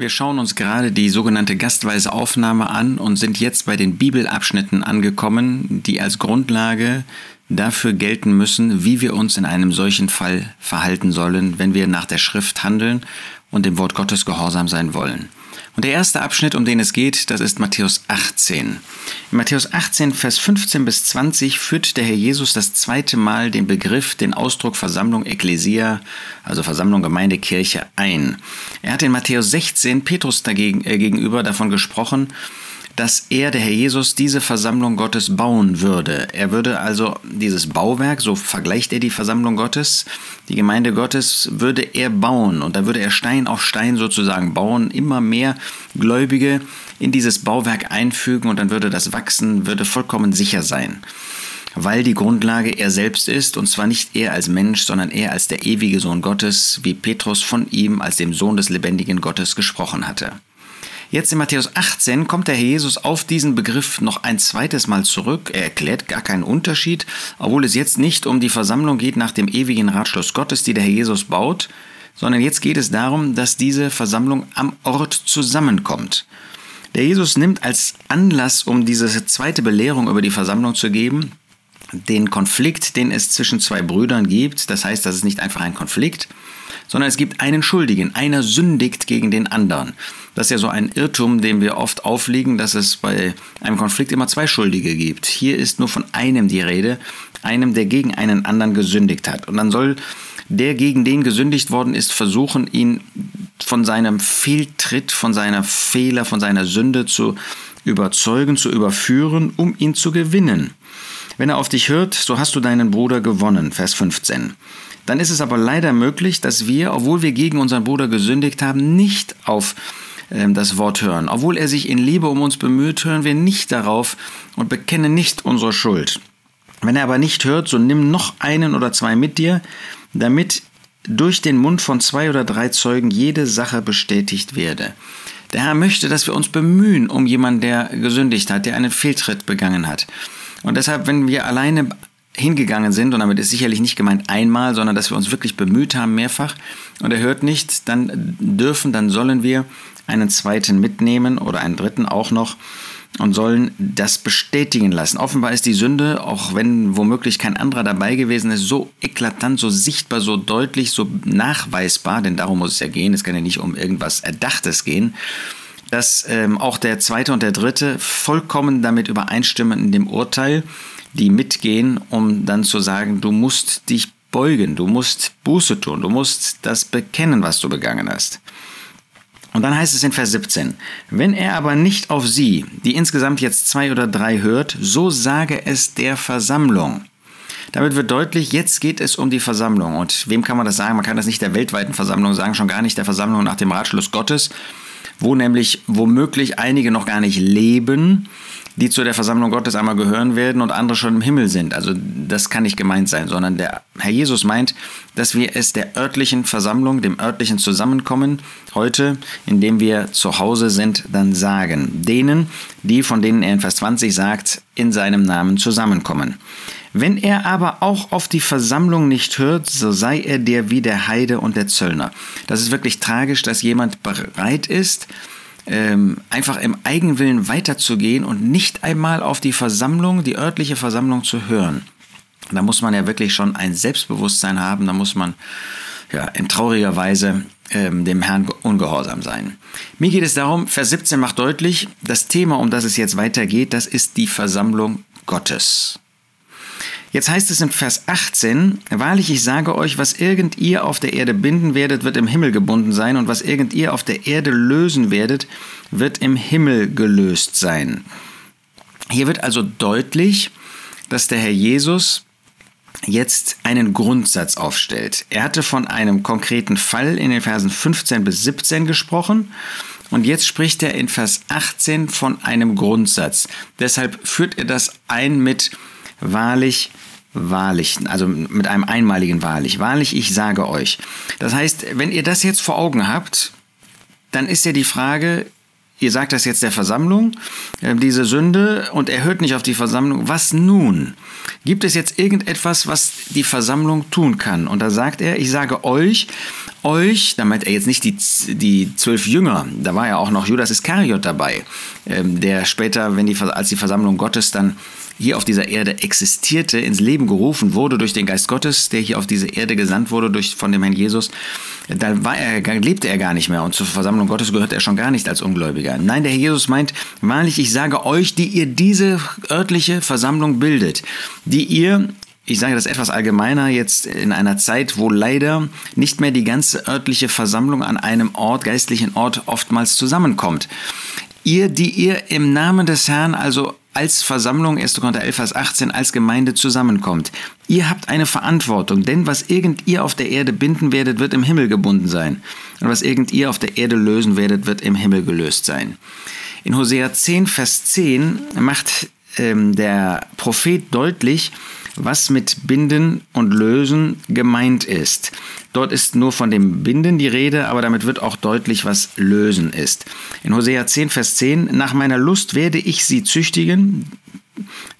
Wir schauen uns gerade die sogenannte gastweise Aufnahme an und sind jetzt bei den Bibelabschnitten angekommen, die als Grundlage dafür gelten müssen, wie wir uns in einem solchen Fall verhalten sollen, wenn wir nach der Schrift handeln und dem Wort Gottes gehorsam sein wollen. Und der erste Abschnitt, um den es geht, das ist Matthäus 18. In Matthäus 18, Vers 15 bis 20 führt der Herr Jesus das zweite Mal den Begriff, den Ausdruck Versammlung Ekklesia, also Versammlung Gemeinde Kirche, ein. Er hat in Matthäus 16 Petrus dagegen, äh, gegenüber davon gesprochen, dass er, der Herr Jesus, diese Versammlung Gottes bauen würde. Er würde also dieses Bauwerk, so vergleicht er die Versammlung Gottes, die Gemeinde Gottes, würde er bauen und da würde er Stein auf Stein sozusagen bauen, immer mehr Gläubige in dieses Bauwerk einfügen und dann würde das wachsen, würde vollkommen sicher sein weil die Grundlage er selbst ist, und zwar nicht er als Mensch, sondern er als der ewige Sohn Gottes, wie Petrus von ihm als dem Sohn des lebendigen Gottes gesprochen hatte. Jetzt in Matthäus 18 kommt der Herr Jesus auf diesen Begriff noch ein zweites Mal zurück. Er erklärt gar keinen Unterschied, obwohl es jetzt nicht um die Versammlung geht nach dem ewigen Ratschluss Gottes, die der Herr Jesus baut, sondern jetzt geht es darum, dass diese Versammlung am Ort zusammenkommt. Der Jesus nimmt als Anlass, um diese zweite Belehrung über die Versammlung zu geben, den Konflikt, den es zwischen zwei Brüdern gibt. Das heißt, das ist nicht einfach ein Konflikt, sondern es gibt einen Schuldigen. Einer sündigt gegen den anderen. Das ist ja so ein Irrtum, dem wir oft aufliegen, dass es bei einem Konflikt immer zwei Schuldige gibt. Hier ist nur von einem die Rede, einem, der gegen einen anderen gesündigt hat. Und dann soll der, gegen den gesündigt worden ist, versuchen, ihn von seinem Fehltritt, von seiner Fehler, von seiner Sünde zu überzeugen, zu überführen, um ihn zu gewinnen. Wenn er auf dich hört, so hast du deinen Bruder gewonnen. Vers 15. Dann ist es aber leider möglich, dass wir, obwohl wir gegen unseren Bruder gesündigt haben, nicht auf ähm, das Wort hören. Obwohl er sich in Liebe um uns bemüht, hören wir nicht darauf und bekennen nicht unsere Schuld. Wenn er aber nicht hört, so nimm noch einen oder zwei mit dir, damit durch den Mund von zwei oder drei Zeugen jede Sache bestätigt werde. Der Herr möchte, dass wir uns bemühen um jemanden, der gesündigt hat, der einen Fehltritt begangen hat. Und deshalb, wenn wir alleine hingegangen sind, und damit ist sicherlich nicht gemeint einmal, sondern dass wir uns wirklich bemüht haben, mehrfach, und er hört nicht, dann dürfen, dann sollen wir einen zweiten mitnehmen oder einen dritten auch noch und sollen das bestätigen lassen. Offenbar ist die Sünde, auch wenn womöglich kein anderer dabei gewesen ist, so eklatant, so sichtbar, so deutlich, so nachweisbar, denn darum muss es ja gehen, es kann ja nicht um irgendwas Erdachtes gehen, dass ähm, auch der zweite und der dritte vollkommen damit übereinstimmen in dem Urteil, die mitgehen, um dann zu sagen, du musst dich beugen, du musst Buße tun, du musst das bekennen, was du begangen hast. Und dann heißt es in Vers 17, wenn er aber nicht auf sie, die insgesamt jetzt zwei oder drei hört, so sage es der Versammlung. Damit wird deutlich, jetzt geht es um die Versammlung. Und wem kann man das sagen? Man kann das nicht der weltweiten Versammlung sagen, schon gar nicht der Versammlung nach dem Ratschluss Gottes, wo nämlich womöglich einige noch gar nicht leben, die zu der Versammlung Gottes einmal gehören werden und andere schon im Himmel sind. Also das kann nicht gemeint sein, sondern der Herr Jesus meint, dass wir es der örtlichen Versammlung, dem örtlichen Zusammenkommen heute, indem wir zu Hause sind, dann sagen. Denen, die, von denen er in Vers 20 sagt, in seinem Namen zusammenkommen. Wenn er aber auch auf die Versammlung nicht hört, so sei er der wie der Heide und der Zöllner. Das ist wirklich tragisch, dass jemand bereit ist, ähm, einfach im Eigenwillen weiterzugehen und nicht einmal auf die Versammlung, die örtliche Versammlung zu hören. Da muss man ja wirklich schon ein Selbstbewusstsein haben, da muss man ja, in trauriger Weise ähm, dem Herrn ungehorsam sein. Mir geht es darum, Vers 17 macht deutlich, das Thema, um das es jetzt weitergeht, das ist die Versammlung Gottes. Jetzt heißt es in Vers 18, Wahrlich, ich sage euch, was irgend ihr auf der Erde binden werdet, wird im Himmel gebunden sein, und was irgend ihr auf der Erde lösen werdet, wird im Himmel gelöst sein. Hier wird also deutlich, dass der Herr Jesus jetzt einen Grundsatz aufstellt. Er hatte von einem konkreten Fall in den Versen 15 bis 17 gesprochen und jetzt spricht er in Vers 18 von einem Grundsatz. Deshalb führt er das ein mit wahrlich, wahrlich, also mit einem einmaligen wahrlich. Wahrlich, ich sage euch. Das heißt, wenn ihr das jetzt vor Augen habt, dann ist ja die Frage, ihr sagt das jetzt der Versammlung, äh, diese Sünde, und er hört nicht auf die Versammlung. Was nun? Gibt es jetzt irgendetwas, was die Versammlung tun kann? Und da sagt er, ich sage euch, euch, damit er jetzt nicht die, die zwölf Jünger, da war ja auch noch Judas Iskariot dabei, ähm, der später, wenn die, als die Versammlung Gottes dann hier auf dieser Erde existierte, ins Leben gerufen wurde durch den Geist Gottes, der hier auf diese Erde gesandt wurde durch, von dem Herrn Jesus, da war er, lebte er gar nicht mehr und zur Versammlung Gottes gehört er schon gar nicht als Ungläubiger. Nein, der Herr Jesus meint, wahrlich, ich sage euch, die ihr diese örtliche Versammlung bildet, die ihr ich sage das etwas allgemeiner, jetzt in einer Zeit, wo leider nicht mehr die ganze örtliche Versammlung an einem Ort, geistlichen Ort oftmals zusammenkommt. Ihr, die ihr im Namen des Herrn, also als Versammlung, 1. Korinther 11, Vers 18, als Gemeinde zusammenkommt. Ihr habt eine Verantwortung, denn was irgend ihr auf der Erde binden werdet, wird im Himmel gebunden sein. Und was irgend ihr auf der Erde lösen werdet, wird im Himmel gelöst sein. In Hosea 10, Vers 10 macht ähm, der Prophet deutlich, was mit Binden und Lösen gemeint ist. Dort ist nur von dem Binden die Rede, aber damit wird auch deutlich, was Lösen ist. In Hosea 10, Vers 10, nach meiner Lust werde ich sie züchtigen,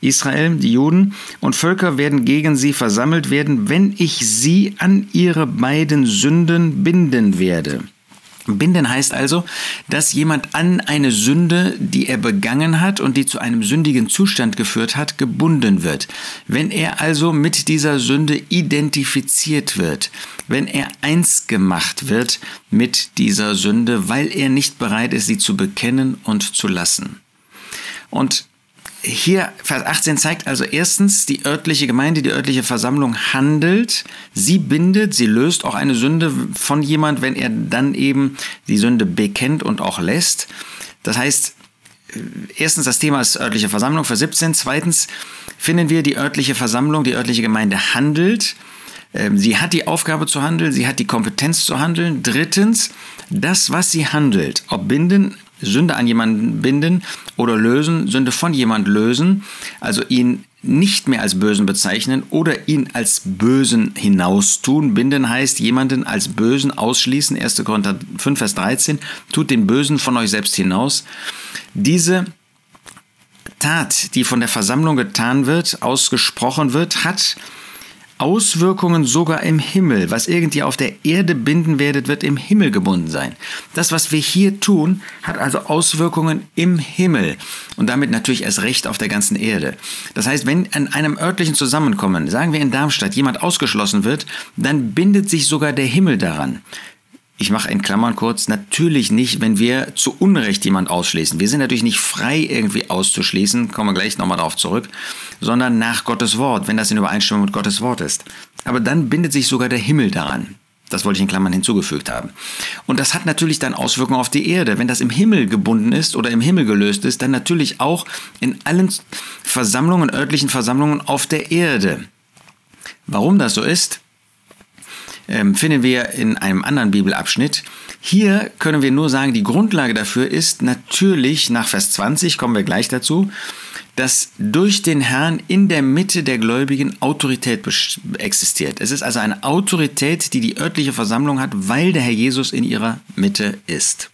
Israel, die Juden, und Völker werden gegen sie versammelt werden, wenn ich sie an ihre beiden Sünden binden werde. Binden heißt also, dass jemand an eine Sünde, die er begangen hat und die zu einem sündigen Zustand geführt hat, gebunden wird. Wenn er also mit dieser Sünde identifiziert wird, wenn er eins gemacht wird mit dieser Sünde, weil er nicht bereit ist, sie zu bekennen und zu lassen. Und hier, Vers 18 zeigt also erstens, die örtliche Gemeinde, die örtliche Versammlung handelt, sie bindet, sie löst auch eine Sünde von jemand, wenn er dann eben die Sünde bekennt und auch lässt. Das heißt, erstens das Thema ist örtliche Versammlung, Vers 17. Zweitens finden wir, die örtliche Versammlung, die örtliche Gemeinde handelt. Ähm, sie hat die Aufgabe zu handeln, sie hat die Kompetenz zu handeln. Drittens, das, was sie handelt, ob binden, Sünde an jemanden binden oder lösen, Sünde von jemand lösen, also ihn nicht mehr als Bösen bezeichnen oder ihn als Bösen hinaustun. Binden heißt jemanden als Bösen ausschließen. 1. Korinther 5, Vers 13. Tut den Bösen von euch selbst hinaus. Diese Tat, die von der Versammlung getan wird, ausgesprochen wird, hat Auswirkungen sogar im Himmel. Was irgendwie auf der Erde binden werdet, wird im Himmel gebunden sein. Das, was wir hier tun, hat also Auswirkungen im Himmel und damit natürlich erst recht auf der ganzen Erde. Das heißt, wenn an einem örtlichen Zusammenkommen, sagen wir in Darmstadt, jemand ausgeschlossen wird, dann bindet sich sogar der Himmel daran. Ich mache in Klammern kurz, natürlich nicht, wenn wir zu Unrecht jemand ausschließen. Wir sind natürlich nicht frei, irgendwie auszuschließen, kommen wir gleich nochmal darauf zurück, sondern nach Gottes Wort, wenn das in Übereinstimmung mit Gottes Wort ist. Aber dann bindet sich sogar der Himmel daran. Das wollte ich in Klammern hinzugefügt haben. Und das hat natürlich dann Auswirkungen auf die Erde. Wenn das im Himmel gebunden ist oder im Himmel gelöst ist, dann natürlich auch in allen Versammlungen, örtlichen Versammlungen auf der Erde. Warum das so ist, ähm, finden wir in einem anderen Bibelabschnitt. Hier können wir nur sagen, die Grundlage dafür ist natürlich nach Vers 20, kommen wir gleich dazu, dass durch den Herrn in der Mitte der Gläubigen Autorität existiert. Es ist also eine Autorität, die die örtliche Versammlung hat, weil der Herr Jesus in ihrer Mitte ist.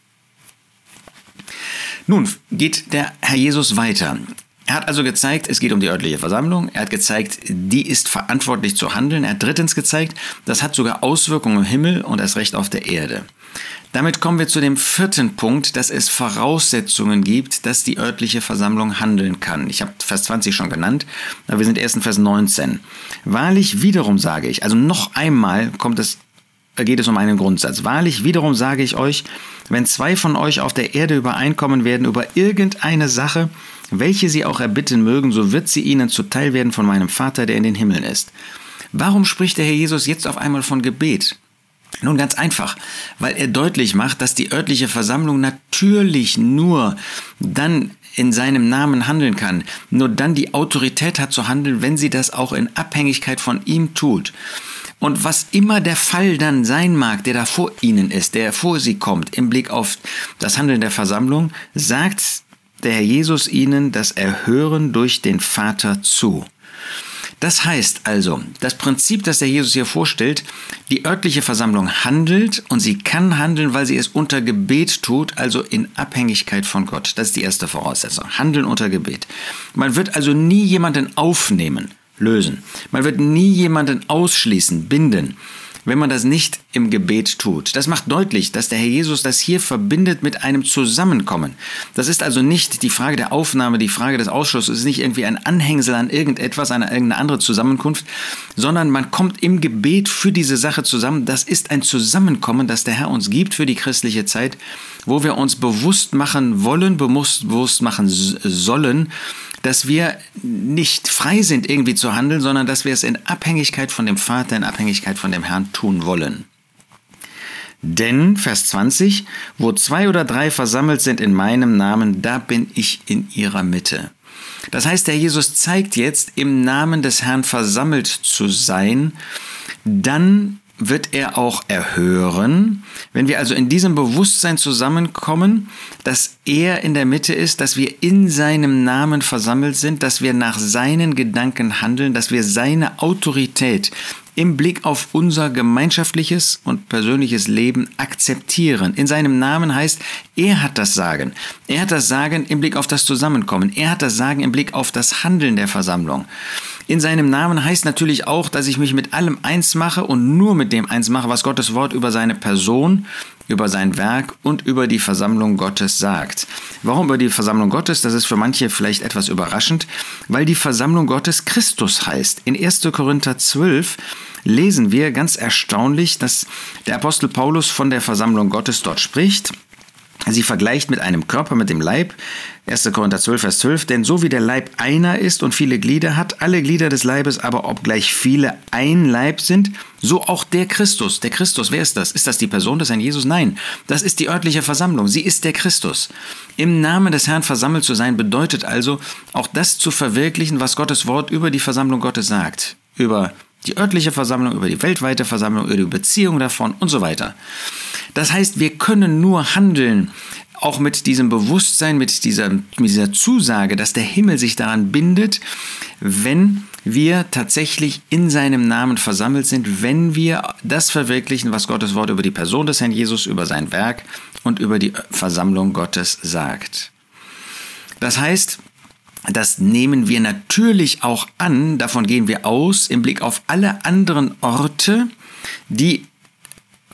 Nun geht der Herr Jesus weiter. Er hat also gezeigt, es geht um die örtliche Versammlung. Er hat gezeigt, die ist verantwortlich zu handeln. Er hat drittens gezeigt, das hat sogar Auswirkungen im Himmel und erst recht auf der Erde. Damit kommen wir zu dem vierten Punkt, dass es Voraussetzungen gibt, dass die örtliche Versammlung handeln kann. Ich habe Vers 20 schon genannt, aber wir sind erst in Vers 19. Wahrlich wiederum sage ich, also noch einmal kommt es geht es um einen Grundsatz. Wahrlich, wiederum sage ich euch, wenn zwei von euch auf der Erde übereinkommen werden über irgendeine Sache, welche sie auch erbitten mögen, so wird sie ihnen zuteil werden von meinem Vater, der in den Himmeln ist. Warum spricht der Herr Jesus jetzt auf einmal von Gebet? Nun ganz einfach, weil er deutlich macht, dass die örtliche Versammlung natürlich nur dann in seinem Namen handeln kann, nur dann die Autorität hat zu handeln, wenn sie das auch in Abhängigkeit von ihm tut. Und was immer der Fall dann sein mag, der da vor ihnen ist, der vor sie kommt, im Blick auf das Handeln der Versammlung, sagt der Herr Jesus ihnen das Erhören durch den Vater zu. Das heißt also, das Prinzip, das der Jesus hier vorstellt, die örtliche Versammlung handelt und sie kann handeln, weil sie es unter Gebet tut, also in Abhängigkeit von Gott. Das ist die erste Voraussetzung. Handeln unter Gebet. Man wird also nie jemanden aufnehmen, lösen. Man wird nie jemanden ausschließen, binden wenn man das nicht im Gebet tut. Das macht deutlich, dass der Herr Jesus das hier verbindet mit einem Zusammenkommen. Das ist also nicht die Frage der Aufnahme, die Frage des Ausschusses, es ist nicht irgendwie ein Anhängsel an irgendetwas, an irgendeine andere Zusammenkunft, sondern man kommt im Gebet für diese Sache zusammen. Das ist ein Zusammenkommen, das der Herr uns gibt für die christliche Zeit, wo wir uns bewusst machen wollen, bewusst machen sollen, dass wir nicht frei sind, irgendwie zu handeln, sondern dass wir es in Abhängigkeit von dem Vater, in Abhängigkeit von dem Herrn tun wollen. Denn, Vers 20, wo zwei oder drei versammelt sind in meinem Namen, da bin ich in ihrer Mitte. Das heißt, der Jesus zeigt jetzt, im Namen des Herrn versammelt zu sein, dann wird er auch erhören. Wenn wir also in diesem Bewusstsein zusammenkommen, dass er in der Mitte ist, dass wir in seinem Namen versammelt sind, dass wir nach seinen Gedanken handeln, dass wir seine Autorität im Blick auf unser gemeinschaftliches und persönliches Leben akzeptieren. In seinem Namen heißt, er hat das Sagen. Er hat das Sagen im Blick auf das Zusammenkommen. Er hat das Sagen im Blick auf das Handeln der Versammlung. In seinem Namen heißt natürlich auch, dass ich mich mit allem eins mache und nur mit dem eins mache, was Gottes Wort über seine Person, über sein Werk und über die Versammlung Gottes sagt. Warum über die Versammlung Gottes? Das ist für manche vielleicht etwas überraschend, weil die Versammlung Gottes Christus heißt. In 1. Korinther 12 lesen wir ganz erstaunlich, dass der Apostel Paulus von der Versammlung Gottes dort spricht. Sie vergleicht mit einem Körper, mit dem Leib. 1. Korinther 12, Vers 12. Denn so wie der Leib einer ist und viele Glieder hat, alle Glieder des Leibes aber obgleich viele ein Leib sind, so auch der Christus. Der Christus, wer ist das? Ist das die Person des Herrn Jesus? Nein, das ist die örtliche Versammlung. Sie ist der Christus. Im Namen des Herrn versammelt zu sein, bedeutet also auch das zu verwirklichen, was Gottes Wort über die Versammlung Gottes sagt. Über die örtliche Versammlung, über die weltweite Versammlung, über die Beziehung davon und so weiter. Das heißt, wir können nur handeln, auch mit diesem Bewusstsein, mit dieser, mit dieser Zusage, dass der Himmel sich daran bindet, wenn wir tatsächlich in seinem Namen versammelt sind, wenn wir das verwirklichen, was Gottes Wort über die Person des Herrn Jesus, über sein Werk und über die Versammlung Gottes sagt. Das heißt, das nehmen wir natürlich auch an, davon gehen wir aus, im Blick auf alle anderen Orte, die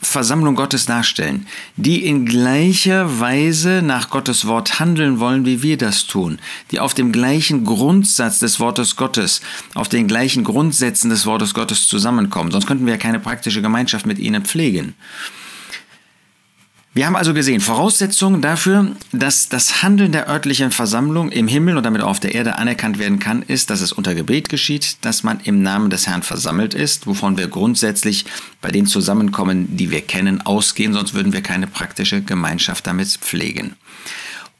Versammlung Gottes darstellen, die in gleicher Weise nach Gottes Wort handeln wollen, wie wir das tun, die auf dem gleichen Grundsatz des Wortes Gottes, auf den gleichen Grundsätzen des Wortes Gottes zusammenkommen. Sonst könnten wir ja keine praktische Gemeinschaft mit ihnen pflegen. Wir haben also gesehen, Voraussetzungen dafür, dass das Handeln der örtlichen Versammlung im Himmel und damit auch auf der Erde anerkannt werden kann, ist, dass es unter Gebet geschieht, dass man im Namen des Herrn versammelt ist, wovon wir grundsätzlich bei den Zusammenkommen, die wir kennen, ausgehen, sonst würden wir keine praktische Gemeinschaft damit pflegen.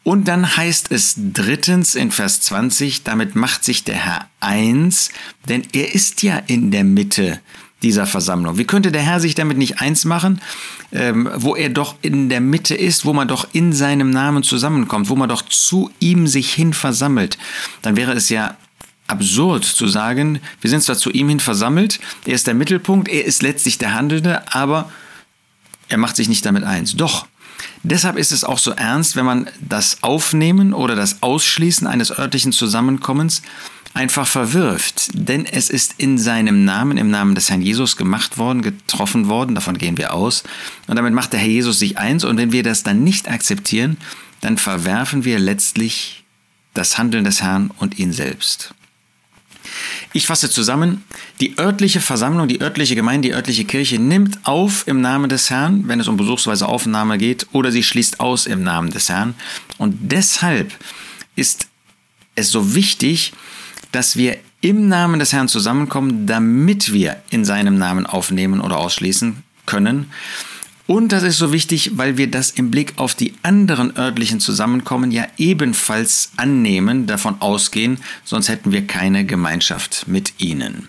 Und dann heißt es drittens in Vers 20, damit macht sich der Herr eins, denn er ist ja in der Mitte dieser Versammlung. Wie könnte der Herr sich damit nicht eins machen, ähm, wo er doch in der Mitte ist, wo man doch in seinem Namen zusammenkommt, wo man doch zu ihm sich hin versammelt? Dann wäre es ja absurd zu sagen, wir sind zwar zu ihm hin versammelt, er ist der Mittelpunkt, er ist letztlich der Handelnde, aber er macht sich nicht damit eins. Doch, Deshalb ist es auch so ernst, wenn man das Aufnehmen oder das Ausschließen eines örtlichen Zusammenkommens einfach verwirft. Denn es ist in seinem Namen, im Namen des Herrn Jesus gemacht worden, getroffen worden, davon gehen wir aus. Und damit macht der Herr Jesus sich eins. Und wenn wir das dann nicht akzeptieren, dann verwerfen wir letztlich das Handeln des Herrn und ihn selbst. Ich fasse zusammen, die örtliche Versammlung, die örtliche Gemeinde, die örtliche Kirche nimmt auf im Namen des Herrn, wenn es um besuchsweise Aufnahme geht, oder sie schließt aus im Namen des Herrn. Und deshalb ist es so wichtig, dass wir im Namen des Herrn zusammenkommen, damit wir in seinem Namen aufnehmen oder ausschließen können. Und das ist so wichtig, weil wir das im Blick auf die anderen örtlichen Zusammenkommen ja ebenfalls annehmen, davon ausgehen, sonst hätten wir keine Gemeinschaft mit ihnen.